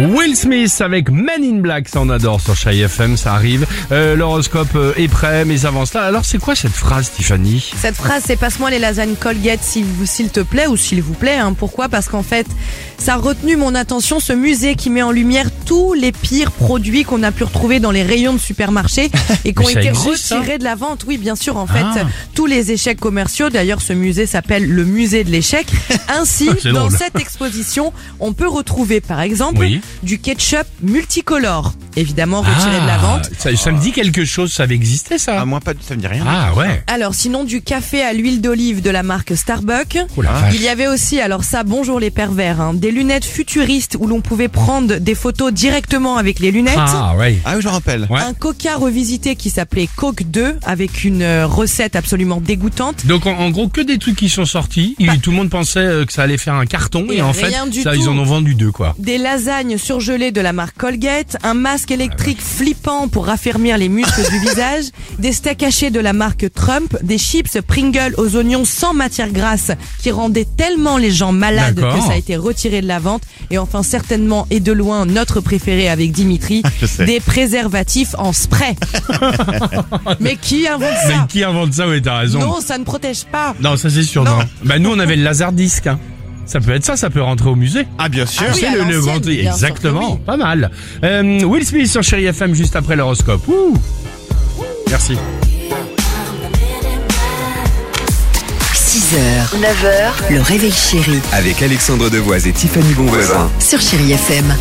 Will Smith avec Men in Black, ça on adore sur Chai FM, ça arrive. Euh, L'horoscope euh, est prêt, mais avant cela, alors c'est quoi cette phrase Tiffany? Cette phrase, c'est passe-moi les lasagnes Colgate s'il te plaît ou s'il vous plaît. Hein. Pourquoi? Parce qu'en fait, ça a retenu mon attention, ce musée qui met en lumière tous les pires produits qu'on a pu retrouver dans les rayons de supermarchés et qui ont été existe, ça retirés de la vente. Oui, bien sûr, en fait, Ah. tous les échecs commerciaux. D'ailleurs, ce musée s'appelle le musée de l'échec. Ainsi, dans drôle. cette exposition, on peut retrouver, par exemple, Oui. Du ketchup multicolore, évidemment retiré de la vente. Ah, ça, ça me dit quelque chose, ça avait existé ça Ah, moi, pas, ça me dit rien. Ah ouais Alors sinon du café à l'huile d'olive de la marque Starbucks. Oh la vache. Il y avait aussi, alors ça, bonjour les pervers, hein, des lunettes futuristes où l'on pouvait prendre des photos directement avec les lunettes. Ah ouais Ah oui, je rappelle. Ouais. Un coca revisité qui s'appelait Coke 2 avec une euh, recette absolument dégoûtante. Donc en, en gros que des trucs qui sont sortis, Il- tout le monde pensait euh, que ça allait faire un carton et, Et en fait rien du ça, tout. ils en ont vendu deux quoi. Des lasagnes surgelées de la marque Colgate, un masque électrique flippant pour raffermir les muscles du visage, des steaks hachés de la marque Trump, des chips Pringles aux oignons sans matière grasse qui rendaient tellement les gens malades que ça a été retiré de la vente. Et enfin certainement et de loin notre préféré avec Dimitri, des préservatifs en spray. Mais qui invente Mais ça? qui invente ça? Ouais t'as raison. Non, ça ne protège pas. Non, ça c'est sûr Non. non. Bah nous on avait le laser disque. hein. Ça peut être ça, ça peut rentrer au musée. Ah, bien sûr. Ah oui, C'est le, le exactement, oui. pas mal. Euh, Will Smith sur Chéri FM juste après l'horoscope. Ouh. Merci. 6h, 9h, le réveil chéri Avec Alexandre Devoise et Tiffany Bonvoisin. sur Chérie FM.